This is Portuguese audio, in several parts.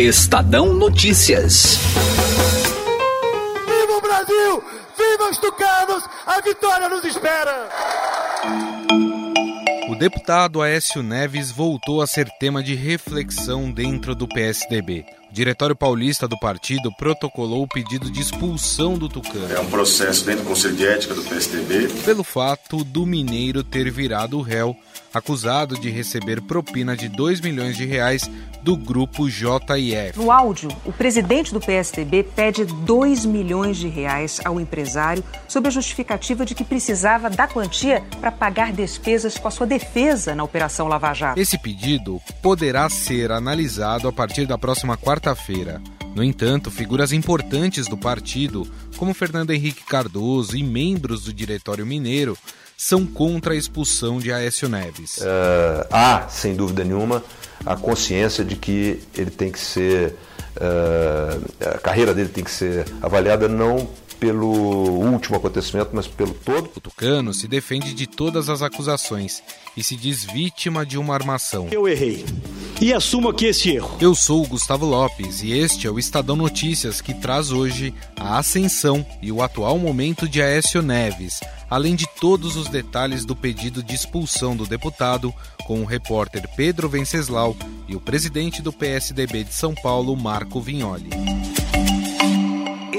Estadão Notícias. Viva o Brasil! Viva os tucanos! A vitória nos espera! O deputado Aécio Neves voltou a ser tema de reflexão dentro do PSDB. O Diretório Paulista do partido protocolou o pedido de expulsão do Tucano. É um processo dentro do Conselho de Ética do PSDB. Pelo fato do mineiro ter virado réu acusado de receber propina de 2 milhões de reais do grupo JIF. No áudio, o presidente do PSDB pede 2 milhões de reais ao empresário sob a justificativa de que precisava da quantia para pagar despesas com a sua defesa na Operação Lava Jato. Esse pedido poderá ser analisado a partir da próxima quarta-feira. No entanto, figuras importantes do partido, como Fernando Henrique Cardoso e membros do Diretório Mineiro, são contra a expulsão de Aécio Neves. Uh, há, sem dúvida nenhuma, a consciência de que ele tem que ser. Uh, a carreira dele tem que ser avaliada não pelo último acontecimento, mas pelo todo. O Tucano se defende de todas as acusações e se diz vítima de uma armação. Eu errei e assumo aqui esse erro. Eu sou o Gustavo Lopes e este é o Estadão Notícias que traz hoje a ascensão e o atual momento de Aécio Neves, além de todos os detalhes do pedido de expulsão do deputado, com o repórter Pedro Venceslau e o presidente do PSDB de São Paulo, Marco Vignoli.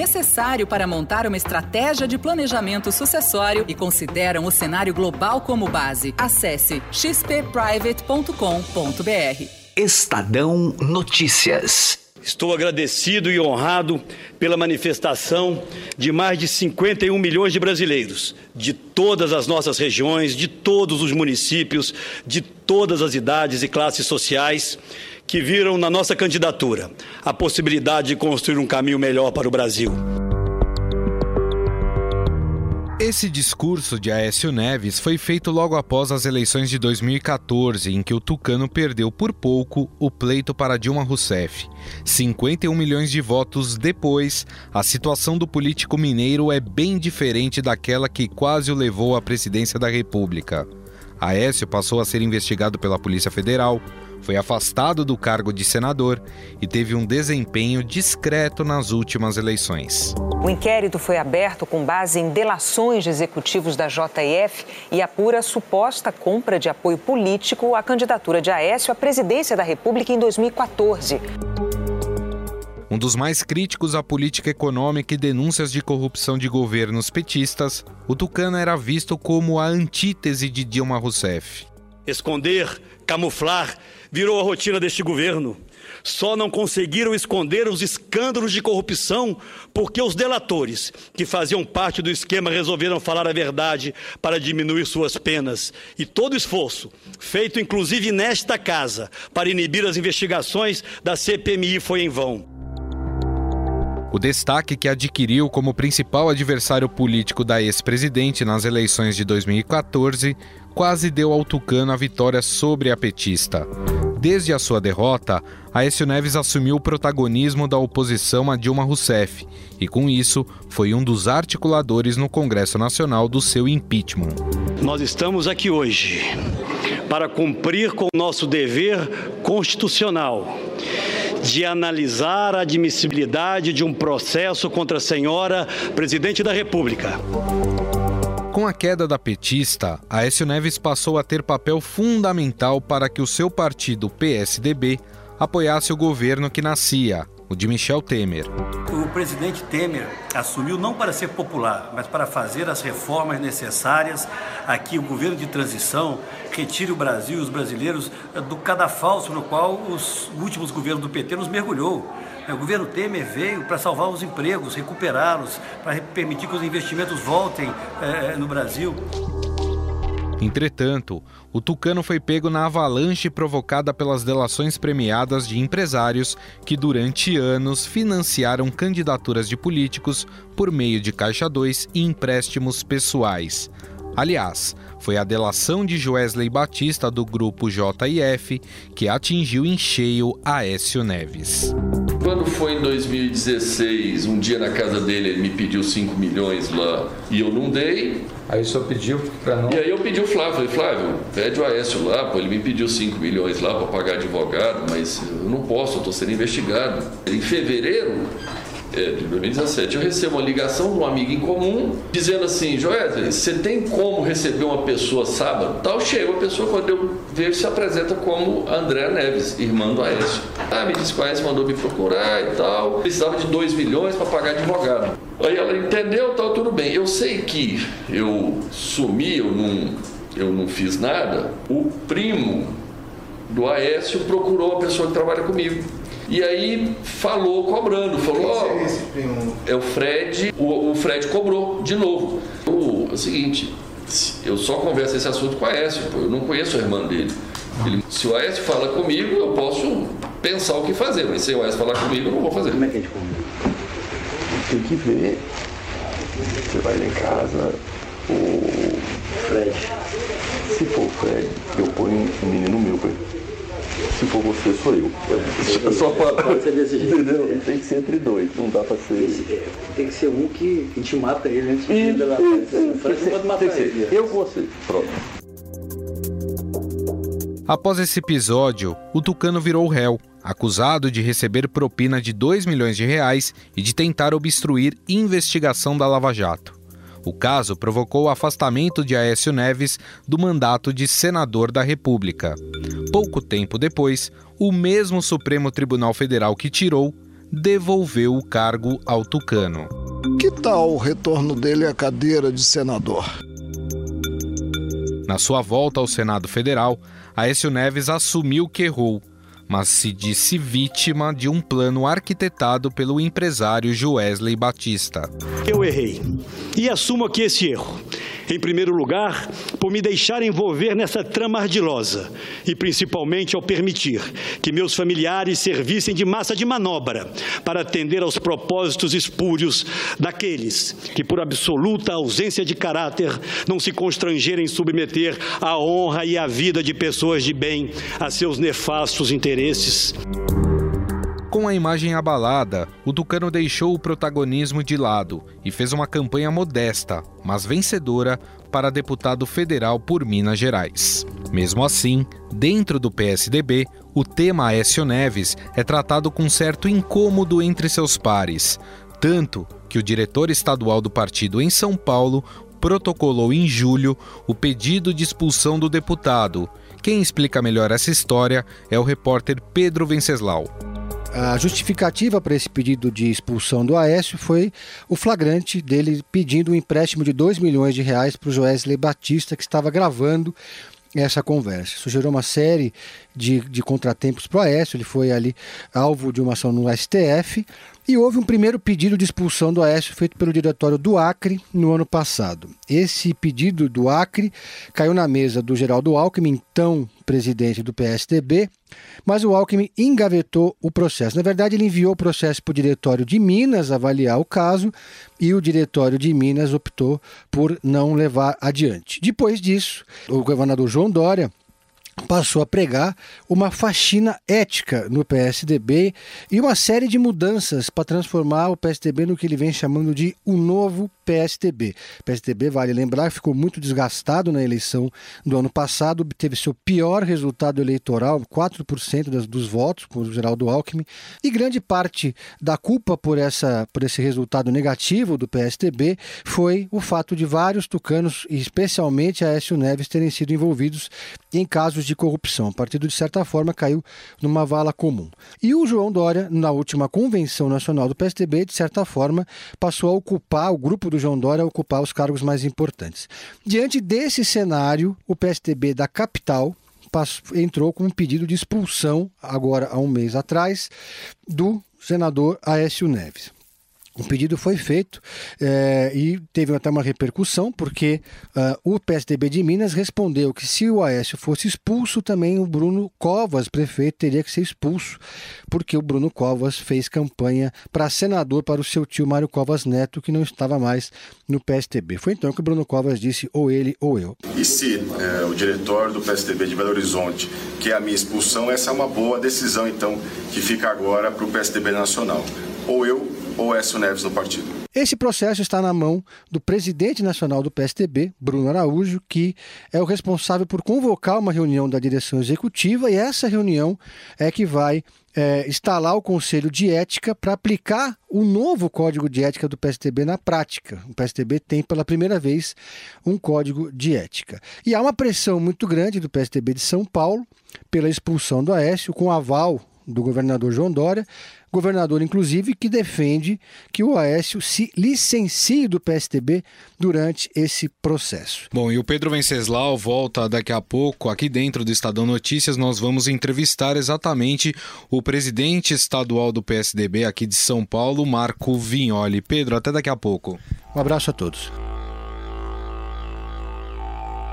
necessário para montar uma estratégia de planejamento sucessório e consideram o cenário global como base. Acesse xpprivate.com.br. Estadão Notícias. Estou agradecido e honrado pela manifestação de mais de 51 milhões de brasileiros, de todas as nossas regiões, de todos os municípios, de todas as idades e classes sociais, que viram na nossa candidatura a possibilidade de construir um caminho melhor para o Brasil. Esse discurso de Aécio Neves foi feito logo após as eleições de 2014, em que o Tucano perdeu por pouco o pleito para Dilma Rousseff. 51 milhões de votos depois, a situação do político mineiro é bem diferente daquela que quase o levou à presidência da República. Aécio passou a ser investigado pela Polícia Federal, foi afastado do cargo de senador e teve um desempenho discreto nas últimas eleições. O inquérito foi aberto com base em delações de executivos da JF e apura suposta compra de apoio político à candidatura de Aécio à presidência da República em 2014. Um dos mais críticos à política econômica e denúncias de corrupção de governos petistas, o Tucano era visto como a antítese de Dilma Rousseff. Esconder, camuflar, virou a rotina deste governo. Só não conseguiram esconder os escândalos de corrupção porque os delatores, que faziam parte do esquema, resolveram falar a verdade para diminuir suas penas. E todo esforço, feito inclusive nesta casa, para inibir as investigações da CPMI foi em vão. O destaque que adquiriu como principal adversário político da ex-presidente nas eleições de 2014 quase deu ao Tucano a vitória sobre a petista. Desde a sua derrota, Aécio Neves assumiu o protagonismo da oposição a Dilma Rousseff e, com isso, foi um dos articuladores no Congresso Nacional do seu impeachment. Nós estamos aqui hoje para cumprir com o nosso dever constitucional de analisar a admissibilidade de um processo contra a senhora presidente da República. Com a queda da petista, Aécio Neves passou a ter papel fundamental para que o seu partido PSDB apoiasse o governo que nascia, o de Michel Temer. O presidente Temer assumiu não para ser popular, mas para fazer as reformas necessárias a que o governo de transição retire o Brasil e os brasileiros do cadafalso no qual os últimos governos do PT nos mergulhou. O governo Temer veio para salvar os empregos, recuperá-los, para permitir que os investimentos voltem eh, no Brasil. Entretanto, o Tucano foi pego na avalanche provocada pelas delações premiadas de empresários que, durante anos, financiaram candidaturas de políticos por meio de Caixa 2 e empréstimos pessoais. Aliás, foi a delação de Joesley Batista do grupo JIF que atingiu em cheio Aécio Neves. Quando foi em 2016, um dia na casa dele, ele me pediu 5 milhões lá e eu não dei. Aí o senhor pediu para não. E aí eu pedi o Flávio, falei, Flávio, pede o Aécio lá, pô, ele me pediu 5 milhões lá para pagar advogado, mas eu não posso, eu estou sendo investigado. Em fevereiro, de 2017, eu recebo uma ligação de um amigo em comum dizendo assim: Joesley, você tem como receber uma pessoa sábado? Tal, chega uma pessoa, quando eu vejo, se apresenta como André Neves, irmã do Aécio. Ah, me disse que o Aécio mandou me procurar e tal, precisava de 2 milhões para pagar advogado. Aí ela entendeu, tal, tudo bem. Eu sei que eu sumi, eu não, eu não fiz nada. O primo do Aécio procurou a pessoa que trabalha comigo e aí falou cobrando, falou, ó, oh, é o Fred, o, o, Fred cobrou de novo. O, é o seguinte, eu só converso esse assunto com a Aécio, pô, eu não conheço a irmã dele. Ele, se o Aécio fala comigo, eu posso pensar o que fazer, mas se o Aécio falar comigo, eu não vou fazer. Como é que a gente Tem que ver. Você vai lá em casa, o Fred. Se for o Fred, eu ponho um menino meu pra ele se for você, sou eu. É, Só para. Pode ser desse jeito. Entendeu? Tem que ser entre dois, não dá para ser. Tem que ser um que, que te mata ele antes de matar ele. Eu vou ser. Pronto. Após esse episódio, o Tucano virou réu, acusado de receber propina de 2 milhões de reais e de tentar obstruir investigação da Lava Jato. O caso provocou o afastamento de Aécio Neves do mandato de senador da República. Pouco tempo depois, o mesmo Supremo Tribunal Federal que tirou devolveu o cargo ao Tucano. Que tal o retorno dele à cadeira de senador? Na sua volta ao Senado Federal, Aécio Neves assumiu que errou mas se disse vítima de um plano arquitetado pelo empresário Joesley Batista. Eu errei e assumo aqui esse erro. Em primeiro lugar, por me deixar envolver nessa trama ardilosa e principalmente ao permitir que meus familiares servissem de massa de manobra para atender aos propósitos espúrios daqueles que, por absoluta ausência de caráter, não se constrangerem em submeter a honra e a vida de pessoas de bem a seus nefastos interesses. A imagem abalada, o Tucano deixou o protagonismo de lado e fez uma campanha modesta, mas vencedora, para deputado federal por Minas Gerais. Mesmo assim, dentro do PSDB, o tema Aécio Neves é tratado com certo incômodo entre seus pares, tanto que o diretor estadual do partido em São Paulo protocolou em julho o pedido de expulsão do deputado. Quem explica melhor essa história é o repórter Pedro Venceslau. A justificativa para esse pedido de expulsão do Aécio foi o flagrante dele pedindo um empréstimo de 2 milhões de reais para o Joesley Batista, que estava gravando essa conversa. Isso gerou uma série de, de contratempos para o Aécio, ele foi ali alvo de uma ação no STF, e houve um primeiro pedido de expulsão do Aécio feito pelo diretório do Acre no ano passado. Esse pedido do Acre caiu na mesa do Geraldo Alckmin, então presidente do PSDB, mas o Alckmin engavetou o processo. Na verdade, ele enviou o processo para o diretório de Minas avaliar o caso e o diretório de Minas optou por não levar adiante. Depois disso, o governador João Dória passou a pregar uma faxina ética no PSDB e uma série de mudanças para transformar o PSDB no que ele vem chamando de o novo PSDB. O PSDB, vale lembrar, ficou muito desgastado na eleição do ano passado, obteve seu pior resultado eleitoral, 4% das, dos votos, com o Geraldo Alckmin, e grande parte da culpa por, essa, por esse resultado negativo do PSDB foi o fato de vários tucanos, especialmente Aécio Neves, terem sido envolvidos em casos de corrupção. O partido, de certa forma, caiu numa vala comum. E o João Dória, na última convenção nacional do PSDB, de certa forma, passou a ocupar, o grupo do João Dória a ocupar os cargos mais importantes. Diante desse cenário, o PSDB da capital, entrou com um pedido de expulsão, agora há um mês atrás, do senador Aécio Neves. O pedido foi feito é, e teve até uma repercussão, porque uh, o PSDB de Minas respondeu que se o Aécio fosse expulso, também o Bruno Covas, prefeito, teria que ser expulso, porque o Bruno Covas fez campanha para senador para o seu tio Mário Covas Neto, que não estava mais no PSDB. Foi então que o Bruno Covas disse ou ele ou eu. E se é, o diretor do PSDB de Belo Horizonte quer a minha expulsão, essa é uma boa decisão, então, que fica agora para o PSDB nacional. Ou eu ou Écio Neves no partido. Esse processo está na mão do presidente nacional do PSDB, Bruno Araújo, que é o responsável por convocar uma reunião da direção executiva e essa reunião é que vai é, instalar o Conselho de Ética para aplicar o novo Código de Ética do PSDB na prática. O PSDB tem pela primeira vez um Código de Ética. E há uma pressão muito grande do PSDB de São Paulo pela expulsão do Aécio, com aval do governador João Dória, governador, inclusive, que defende que o Aécio se licencie do PSDB durante esse processo. Bom, e o Pedro Venceslau volta daqui a pouco. Aqui dentro do Estadão Notícias, nós vamos entrevistar exatamente o presidente estadual do PSDB aqui de São Paulo, Marco Vignoli. Pedro, até daqui a pouco. Um abraço a todos.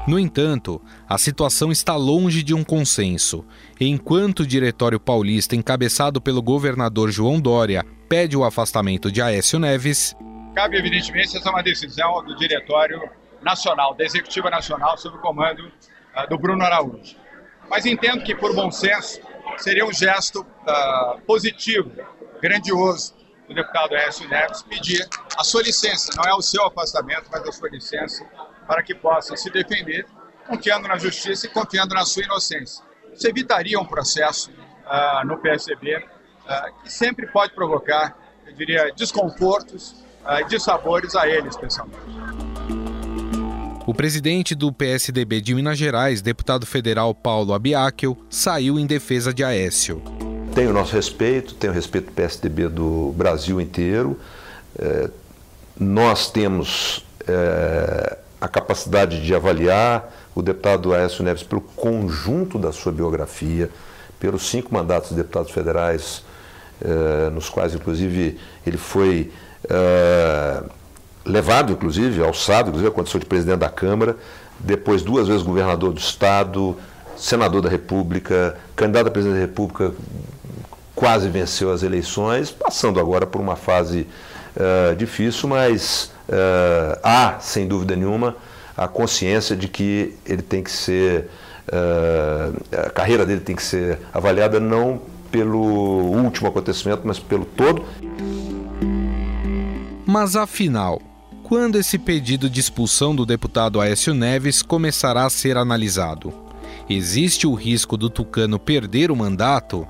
No entanto, a situação está longe de um consenso. Enquanto o Diretório Paulista, encabeçado pelo governador João Dória, pede o afastamento de Aécio Neves. Cabe, evidentemente, essa é uma decisão do Diretório Nacional, da Executiva Nacional, sob o comando uh, do Bruno Araújo. Mas entendo que, por bom senso, seria um gesto uh, positivo, grandioso, do deputado Aécio Neves pedir a sua licença, não é o seu afastamento, mas a sua licença para que possa se defender, confiando na justiça e confiando na sua inocência. Isso evitaria um processo uh, no PSDB uh, ah, que sempre pode provocar, eu diria, desconfortos e uh, dissabores a ele, especialmente. O presidente do PSDB de Minas Gerais, deputado federal Paulo Abiakel, saiu em defesa de Aécio. Tem o nosso respeito, tem o respeito do PSDB do Brasil inteiro. É, nós temos é, a capacidade de avaliar. O deputado Aécio Neves pelo conjunto da sua biografia, pelos cinco mandatos de deputados federais, eh, nos quais, inclusive, ele foi eh, levado, inclusive, alçado, inclusive, a condição de presidente da Câmara, depois duas vezes governador do Estado, senador da República, candidato a presidente da República, quase venceu as eleições, passando agora por uma fase uh, difícil, mas uh, há, sem dúvida nenhuma, a consciência de que ele tem que ser, uh, a carreira dele tem que ser avaliada não pelo último acontecimento, mas pelo todo. Mas afinal, quando esse pedido de expulsão do deputado Aécio Neves começará a ser analisado? Existe o risco do Tucano perder o mandato?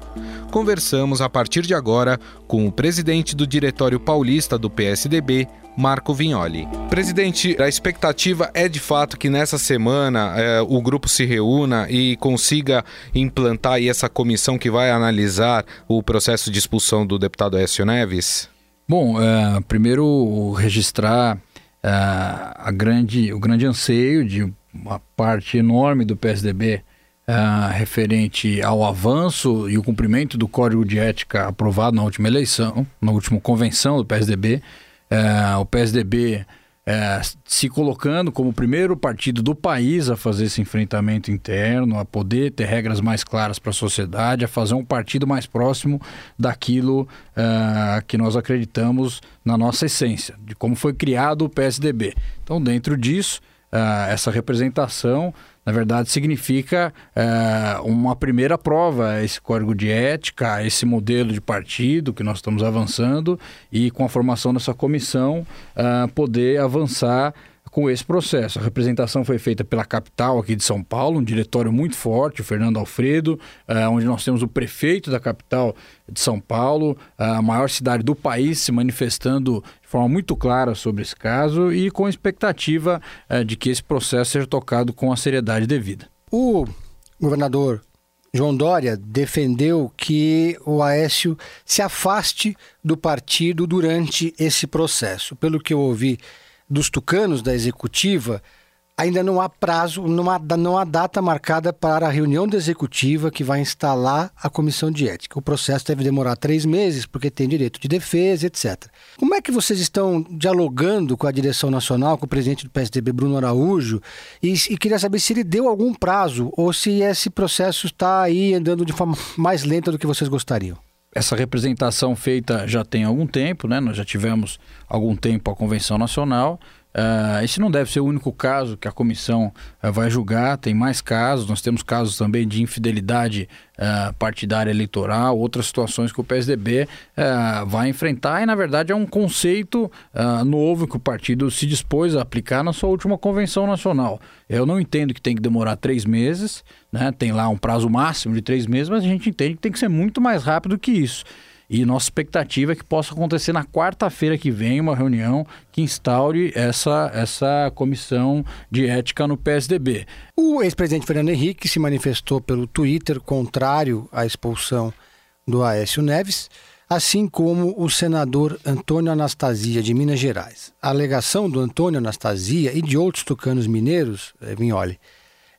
Conversamos a partir de agora com o presidente do Diretório Paulista do PSDB, Marco Vignoli. Presidente, a expectativa é de fato que nessa semana é, o grupo se reúna e consiga implantar essa comissão que vai analisar o processo de expulsão do deputado Écio Neves? Bom, é, primeiro registrar é, a grande, o grande anseio de uma parte enorme do PSDB Uh, referente ao avanço e o cumprimento do Código de Ética aprovado na última eleição, na última convenção do PSDB, é, o PSDB é, se colocando como o primeiro partido do país a fazer esse enfrentamento interno, a poder ter regras mais claras para a sociedade, a fazer um partido mais próximo daquilo é, que nós acreditamos na nossa essência, de como foi criado o PSDB. Então, dentro disso, é, essa representação na verdade, significa é, uma primeira prova, esse código de ética, esse modelo de partido que nós estamos avançando e com a formação dessa comissão é, poder avançar com esse processo. A representação foi feita pela capital aqui de São Paulo, um diretório muito forte, o Fernando Alfredo, uh, onde nós temos o prefeito da capital de São Paulo, a maior cidade do país, se manifestando de forma muito clara sobre esse caso e com a expectativa uh, de que esse processo seja tocado com a seriedade devida. O governador João Dória defendeu que o Aécio se afaste do partido durante esse processo. Pelo que eu ouvi dos tucanos da executiva, ainda não há prazo, não há, não há data marcada para a reunião da executiva que vai instalar a comissão de ética. O processo deve demorar três meses, porque tem direito de defesa, etc. Como é que vocês estão dialogando com a direção nacional, com o presidente do PSDB, Bruno Araújo, e, e queria saber se ele deu algum prazo ou se esse processo está aí andando de forma mais lenta do que vocês gostariam? essa representação feita já tem algum tempo, né? Nós já tivemos algum tempo a Convenção Nacional. Uh, esse não deve ser o único caso que a comissão uh, vai julgar, tem mais casos, nós temos casos também de infidelidade uh, partidária eleitoral, outras situações que o PSDB vai enfrentar, e na verdade é um conceito novo que o partido se dispôs a aplicar na sua última convenção nacional. Eu não entendo que tem que demorar três meses, né? tem lá um prazo máximo de três meses, mas a gente entende que tem que ser muito mais rápido que isso. E nossa expectativa é que possa acontecer na quarta-feira que vem uma reunião que instaure essa, essa comissão de ética no PSDB. O ex-presidente Fernando Henrique se manifestou pelo Twitter contrário à expulsão do Aécio Neves, assim como o senador Antônio Anastasia de Minas Gerais. A alegação do Antônio Anastasia e de outros tucanos mineiros, eh,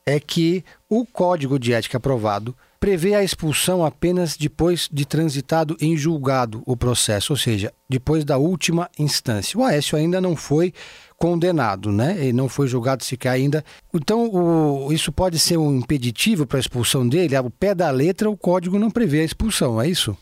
é que o código de ética aprovado prevê a expulsão apenas depois de transitado em julgado o processo, ou seja, depois da última instância. O Aécio ainda não foi condenado, né? Ele não foi julgado sequer ainda. Então, o, isso pode ser um impeditivo para a expulsão dele? Ao pé da letra, o código não prevê a expulsão, é isso?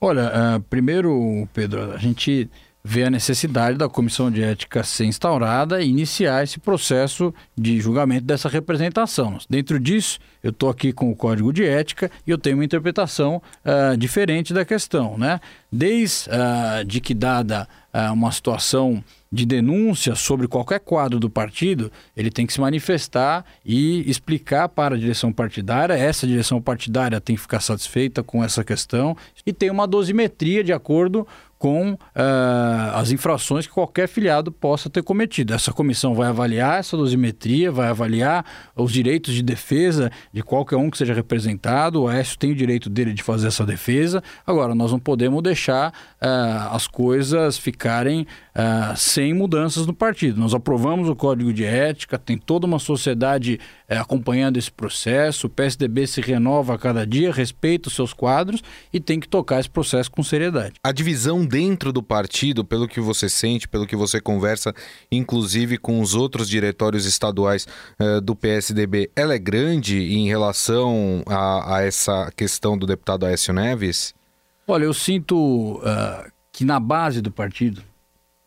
Olha, uh, primeiro, Pedro, a gente vê a necessidade da comissão de ética ser instaurada e iniciar esse processo de julgamento dessa representação. Dentro disso, eu estou aqui com o código de ética e eu tenho uma interpretação uh, diferente da questão, né? Desde uh, de que dada uh, uma situação de denúncia sobre qualquer quadro do partido, ele tem que se manifestar e explicar para a direção partidária. Essa direção partidária tem que ficar satisfeita com essa questão e tem uma dosimetria de acordo com uh, as infrações que qualquer filiado possa ter cometido. Essa comissão vai avaliar essa dosimetria, vai avaliar os direitos de defesa de qualquer um que seja representado. O Aécio tem o direito dele de fazer essa defesa. Agora, nós não podemos deixar uh, as coisas ficarem uh, sem mudanças no partido. Nós aprovamos o Código de Ética, tem toda uma sociedade acompanhando esse processo. O PSDB se renova a cada dia, respeita os seus quadros e tem que tocar esse processo com seriedade. A divisão dentro do partido, pelo que você sente, pelo que você conversa, inclusive com os outros diretórios estaduais uh, do PSDB, ela é grande em relação a, a, essa questão do deputado Aécio Neves? Olha, eu sinto uh, que na base do partido,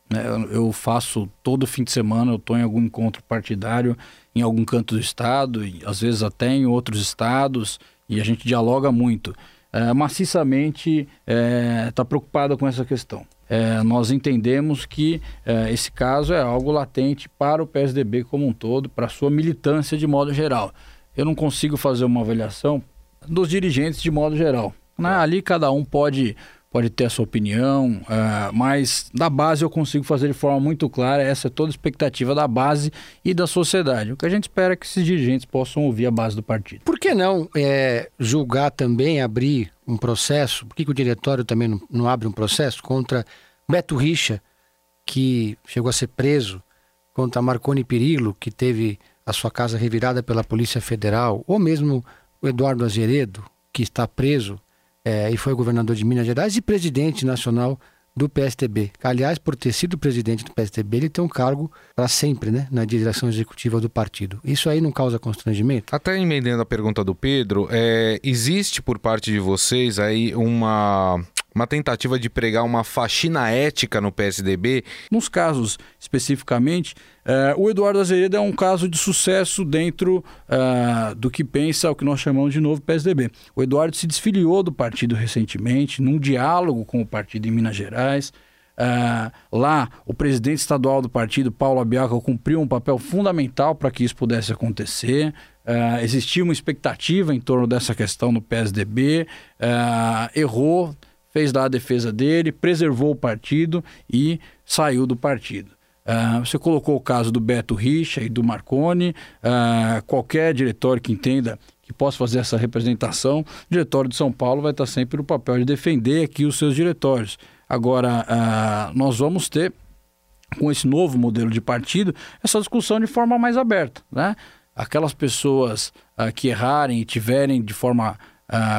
né, eu faço todo fim de semana, eu estou em algum encontro partidário em algum canto do estado, e às vezes até em outros estados, e a gente dialoga muito é, maciçamente está é, tá preocupada com essa questão. É, nós entendemos que é, esse caso é algo latente para o PSDB como um todo, para a sua militância de modo geral. Eu não consigo fazer uma avaliação dos dirigentes de modo geral. Né? Ali cada um pode pode ter a sua opinião, uh, mas da base eu consigo fazer de forma muito clara. Essa é toda a expectativa da base e da sociedade. O que a gente espera é que esses dirigentes possam ouvir a base do partido. Por que não é, julgar também, abrir um processo? Por que, que o diretório também não, não abre um processo contra Beto Richa, que chegou a ser preso, contra Marconi Perillo, que teve a sua casa revirada pela Polícia Federal, ou mesmo o Eduardo Azeredo, que está preso é, e foi governador de Minas Gerais e presidente nacional do PSTB. Aliás, por ter sido presidente do PSTB, ele tem um cargo para sempre, né, na direção executiva do partido. Isso aí não causa constrangimento? Até emendando a pergunta do Pedro, é, existe por parte de vocês aí uma uma tentativa de pregar uma faxina ética no PSDB? Nos casos especificamente, uh, o Eduardo Azevedo é um caso de sucesso dentro uh, do que pensa o que nós chamamos de novo PSDB. O Eduardo se desfiliou do partido recentemente, num diálogo com o partido em Minas Gerais. Uh, lá, o presidente estadual do partido, Paulo Abiaca, cumpriu um papel fundamental para que isso pudesse acontecer. Uh, existia uma expectativa em torno dessa questão no PSDB, errou, fez lá a defesa dele, preservou o partido e saiu do partido. Uh, você colocou o caso do Beto Richa e do Marconi. Uh, qualquer diretório que entenda que possa fazer essa representação, o diretório de São Paulo vai estar sempre no papel de defender aqui os seus diretórios. Agora, uh, nós vamos ter com esse novo modelo de partido, essa discussão de forma mais aberta. Né? Aquelas pessoas que errarem e tiverem de forma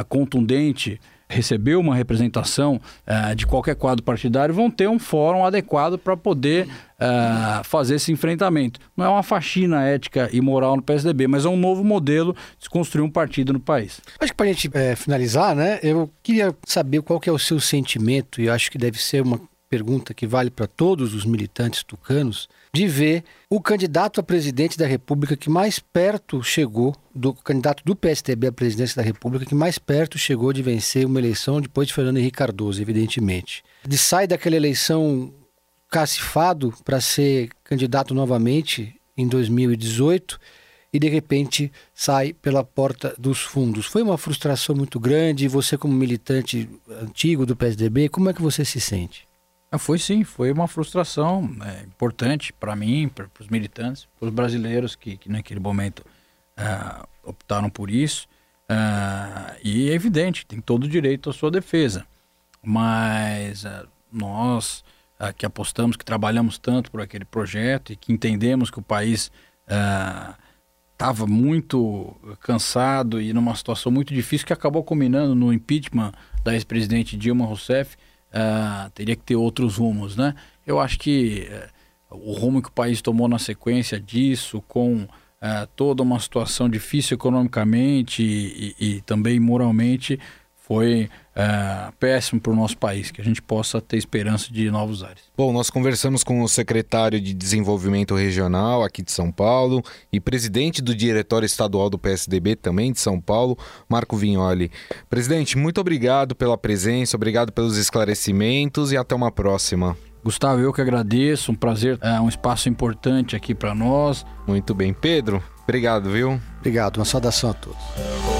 contundente receber uma representação uh, de qualquer quadro partidário vão ter um fórum adequado para poder uh, fazer esse enfrentamento. Não é uma faxina ética e moral no PSDB, mas é um novo modelo de construir um partido no país. Acho que para a gente é, finalizar, né, eu queria saber qual que é o seu sentimento, e acho que deve ser uma pergunta que vale para todos os militantes tucanos, de ver o candidato a presidente da República que mais perto chegou, do candidato do PSDB à presidência da República, que mais perto chegou de vencer uma eleição depois de Fernando Henrique Cardoso, evidentemente. De sai daquela eleição cacifado para ser candidato novamente em 2018 e de repente sai pela porta dos fundos. Foi uma frustração muito grande. Você, como militante antigo do PSDB, como é que você se sente? Ah, foi sim, foi uma frustração é, importante para mim, para os militantes, para os brasileiros que, que naquele momento uh, optaram por isso. Uh, e é evidente, tem todo o direito à sua defesa. Mas uh, nós que apostamos, que trabalhamos tanto por aquele projeto e que entendemos que o país estava muito cansado e numa situação muito difícil que acabou culminando no impeachment da ex-presidente Dilma Rousseff, uh, teria que ter outros rumos, né? Eu acho que uh, o rumo que o país tomou na sequência disso, com uh, toda uma situação difícil economicamente e, e, e também moralmente, foi uh, péssimo para o nosso país, que a gente possa ter esperança de novos ares. Bom, nós conversamos com o secretário de Desenvolvimento Regional aqui de São Paulo e presidente do Diretório Estadual do PSDB também de São Paulo, Marco Vignoli. Presidente, muito obrigado pela presença, obrigado pelos esclarecimentos e até uma próxima. Gustavo, eu que agradeço, um prazer, é um espaço importante aqui para nós. Muito bem, Pedro, obrigado, viu? Obrigado, uma saudação a todos.